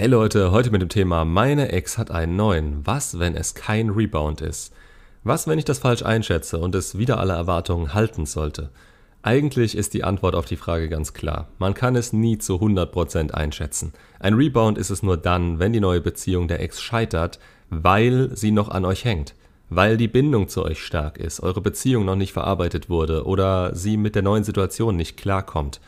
Hey Leute, heute mit dem Thema Meine Ex hat einen neuen. Was, wenn es kein Rebound ist? Was, wenn ich das falsch einschätze und es wieder alle Erwartungen halten sollte? Eigentlich ist die Antwort auf die Frage ganz klar. Man kann es nie zu 100% einschätzen. Ein Rebound ist es nur dann, wenn die neue Beziehung der Ex scheitert, weil sie noch an euch hängt. Weil die Bindung zu euch stark ist, eure Beziehung noch nicht verarbeitet wurde oder sie mit der neuen Situation nicht klarkommt.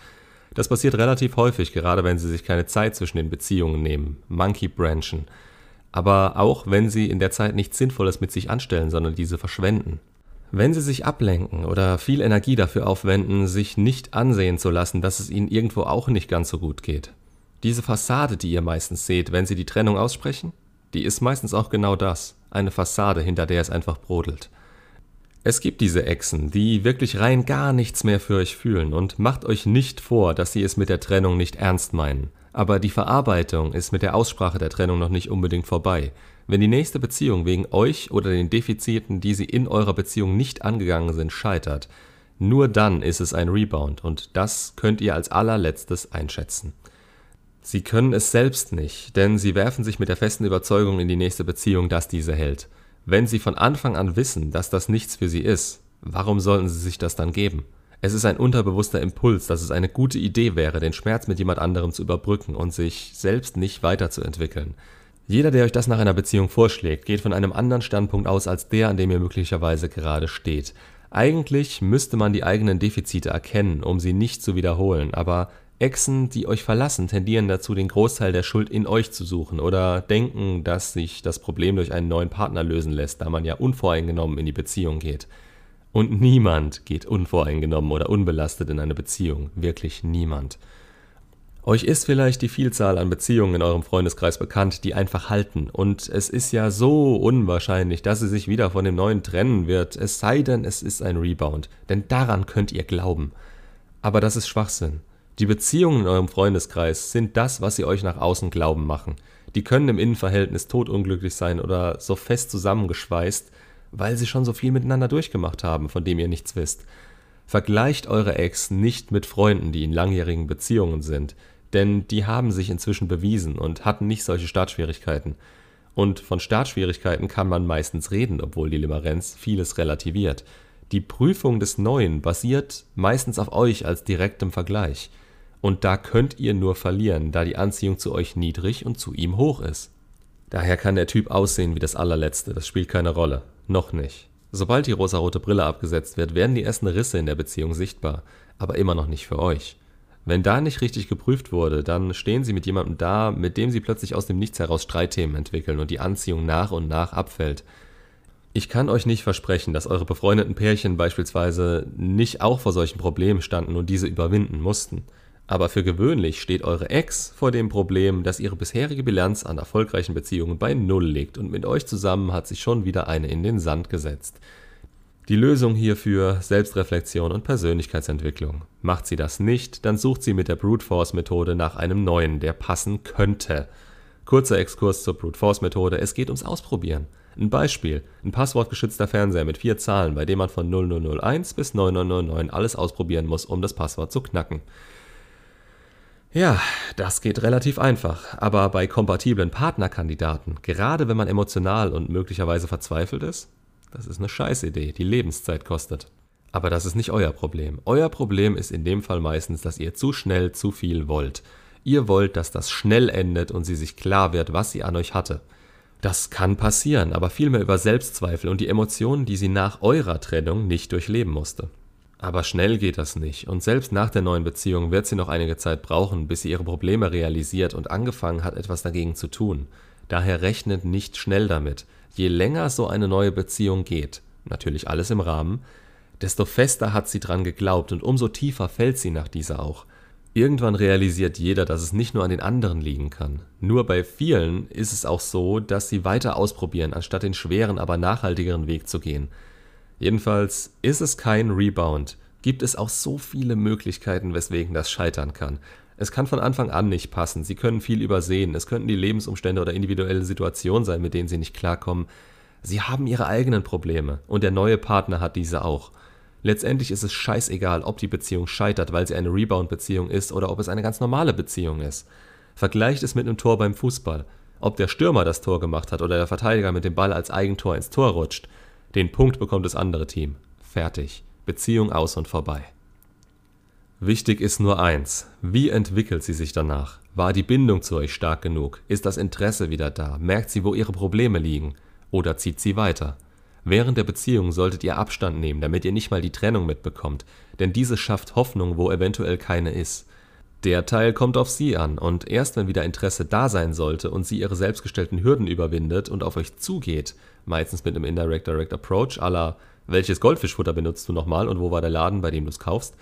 Das passiert relativ häufig, gerade wenn sie sich keine Zeit zwischen den Beziehungen nehmen, Monkey Branchen. Aber auch wenn sie in der Zeit nichts Sinnvolles mit sich anstellen, sondern diese verschwenden. Wenn sie sich ablenken oder viel Energie dafür aufwenden, sich nicht ansehen zu lassen, dass es ihnen irgendwo auch nicht ganz so gut geht. Diese Fassade, die ihr meistens seht, wenn sie die Trennung aussprechen, die ist meistens auch genau das, eine Fassade, hinter der es einfach brodelt. Es gibt diese Echsen, die wirklich rein gar nichts mehr für euch fühlen und macht euch nicht vor, dass sie es mit der Trennung nicht ernst meinen. Aber die Verarbeitung ist mit der Aussprache der Trennung noch nicht unbedingt vorbei. Wenn die nächste Beziehung wegen euch oder den Defiziten, die sie in eurer Beziehung nicht angegangen sind, scheitert, nur dann ist es ein Rebound und das könnt ihr als allerletztes einschätzen. Sie können es selbst nicht, denn sie werfen sich mit der festen Überzeugung in die nächste Beziehung, dass diese hält. Wenn Sie von Anfang an wissen, dass das nichts für Sie ist, warum sollten Sie sich das dann geben? Es ist ein unterbewusster Impuls, dass es eine gute Idee wäre, den Schmerz mit jemand anderem zu überbrücken und sich selbst nicht weiterzuentwickeln. Jeder, der euch das nach einer Beziehung vorschlägt, geht von einem anderen Standpunkt aus als der, an dem ihr möglicherweise gerade steht. Eigentlich müsste man die eigenen Defizite erkennen, um sie nicht zu wiederholen, aber Exen, die euch verlassen, tendieren dazu, den Großteil der Schuld in euch zu suchen oder denken, dass sich das Problem durch einen neuen Partner lösen lässt, da man ja unvoreingenommen in die Beziehung geht. Und niemand geht unvoreingenommen oder unbelastet in eine Beziehung, wirklich niemand. Euch ist vielleicht die Vielzahl an Beziehungen in eurem Freundeskreis bekannt, die einfach halten, und es ist ja so unwahrscheinlich, dass sie sich wieder von dem neuen trennen wird, es sei denn, es ist ein Rebound, denn daran könnt ihr glauben. Aber das ist Schwachsinn. Die Beziehungen in eurem Freundeskreis sind das, was sie euch nach außen glauben machen. Die können im Innenverhältnis totunglücklich sein oder so fest zusammengeschweißt, weil sie schon so viel miteinander durchgemacht haben, von dem ihr nichts wisst. Vergleicht eure Ex nicht mit Freunden, die in langjährigen Beziehungen sind, denn die haben sich inzwischen bewiesen und hatten nicht solche Startschwierigkeiten. Und von Startschwierigkeiten kann man meistens reden, obwohl die Limerenz vieles relativiert. Die Prüfung des Neuen basiert meistens auf euch als direktem Vergleich. Und da könnt ihr nur verlieren, da die Anziehung zu euch niedrig und zu ihm hoch ist. Daher kann der Typ aussehen wie das allerletzte, das spielt keine Rolle. Noch nicht. Sobald die rosarote Brille abgesetzt wird, werden die ersten Risse in der Beziehung sichtbar, aber immer noch nicht für euch. Wenn da nicht richtig geprüft wurde, dann stehen sie mit jemandem da, mit dem sie plötzlich aus dem Nichts heraus Streitthemen entwickeln und die Anziehung nach und nach abfällt. Ich kann euch nicht versprechen, dass eure befreundeten Pärchen beispielsweise nicht auch vor solchen Problemen standen und diese überwinden mussten. Aber für gewöhnlich steht eure Ex vor dem Problem, dass ihre bisherige Bilanz an erfolgreichen Beziehungen bei Null liegt und mit euch zusammen hat sich schon wieder eine in den Sand gesetzt. Die Lösung hierfür Selbstreflexion und Persönlichkeitsentwicklung. Macht sie das nicht, dann sucht sie mit der Brute Force Methode nach einem neuen, der passen könnte. Kurzer Exkurs zur Brute Force Methode, es geht ums Ausprobieren. Ein Beispiel, ein passwortgeschützter Fernseher mit vier Zahlen, bei dem man von 0001 bis 9999 alles ausprobieren muss, um das Passwort zu knacken. Ja, das geht relativ einfach, aber bei kompatiblen Partnerkandidaten, gerade wenn man emotional und möglicherweise verzweifelt ist, das ist eine Scheißidee, die Lebenszeit kostet. Aber das ist nicht euer Problem. Euer Problem ist in dem Fall meistens, dass ihr zu schnell zu viel wollt. Ihr wollt, dass das schnell endet und sie sich klar wird, was sie an euch hatte. Das kann passieren, aber vielmehr über Selbstzweifel und die Emotionen, die sie nach eurer Trennung nicht durchleben musste. Aber schnell geht das nicht, und selbst nach der neuen Beziehung wird sie noch einige Zeit brauchen, bis sie ihre Probleme realisiert und angefangen hat, etwas dagegen zu tun. Daher rechnet nicht schnell damit. Je länger so eine neue Beziehung geht, natürlich alles im Rahmen, desto fester hat sie dran geglaubt und umso tiefer fällt sie nach dieser auch. Irgendwann realisiert jeder, dass es nicht nur an den anderen liegen kann. Nur bei vielen ist es auch so, dass sie weiter ausprobieren, anstatt den schweren, aber nachhaltigeren Weg zu gehen. Jedenfalls ist es kein Rebound, gibt es auch so viele Möglichkeiten, weswegen das scheitern kann. Es kann von Anfang an nicht passen, Sie können viel übersehen, es könnten die Lebensumstände oder individuelle Situationen sein, mit denen Sie nicht klarkommen. Sie haben Ihre eigenen Probleme und der neue Partner hat diese auch. Letztendlich ist es scheißegal, ob die Beziehung scheitert, weil sie eine Rebound-Beziehung ist oder ob es eine ganz normale Beziehung ist. Vergleicht es mit einem Tor beim Fußball. Ob der Stürmer das Tor gemacht hat oder der Verteidiger mit dem Ball als Eigentor ins Tor rutscht, den Punkt bekommt das andere Team. Fertig. Beziehung aus und vorbei. Wichtig ist nur eins. Wie entwickelt sie sich danach? War die Bindung zu euch stark genug? Ist das Interesse wieder da? Merkt sie, wo ihre Probleme liegen? Oder zieht sie weiter? Während der Beziehung solltet ihr Abstand nehmen, damit ihr nicht mal die Trennung mitbekommt, denn diese schafft Hoffnung, wo eventuell keine ist. Der Teil kommt auf sie an, und erst wenn wieder Interesse da sein sollte und sie ihre selbstgestellten Hürden überwindet und auf euch zugeht, meistens mit einem Indirect Direct Approach aller welches Goldfischfutter benutzt du nochmal und wo war der Laden, bei dem du es kaufst,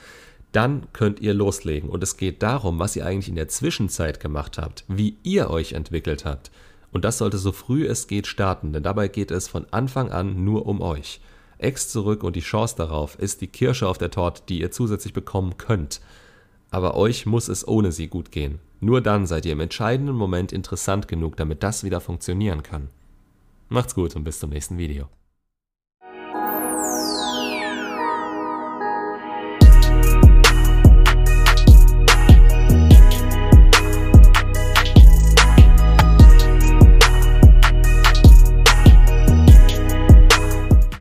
dann könnt ihr loslegen. Und es geht darum, was ihr eigentlich in der Zwischenzeit gemacht habt, wie ihr euch entwickelt habt. Und das sollte so früh es geht starten, denn dabei geht es von Anfang an nur um euch. Ex zurück und die Chance darauf ist die Kirsche auf der Torte, die ihr zusätzlich bekommen könnt. Aber euch muss es ohne sie gut gehen. Nur dann seid ihr im entscheidenden Moment interessant genug, damit das wieder funktionieren kann. Macht's gut und bis zum nächsten Video.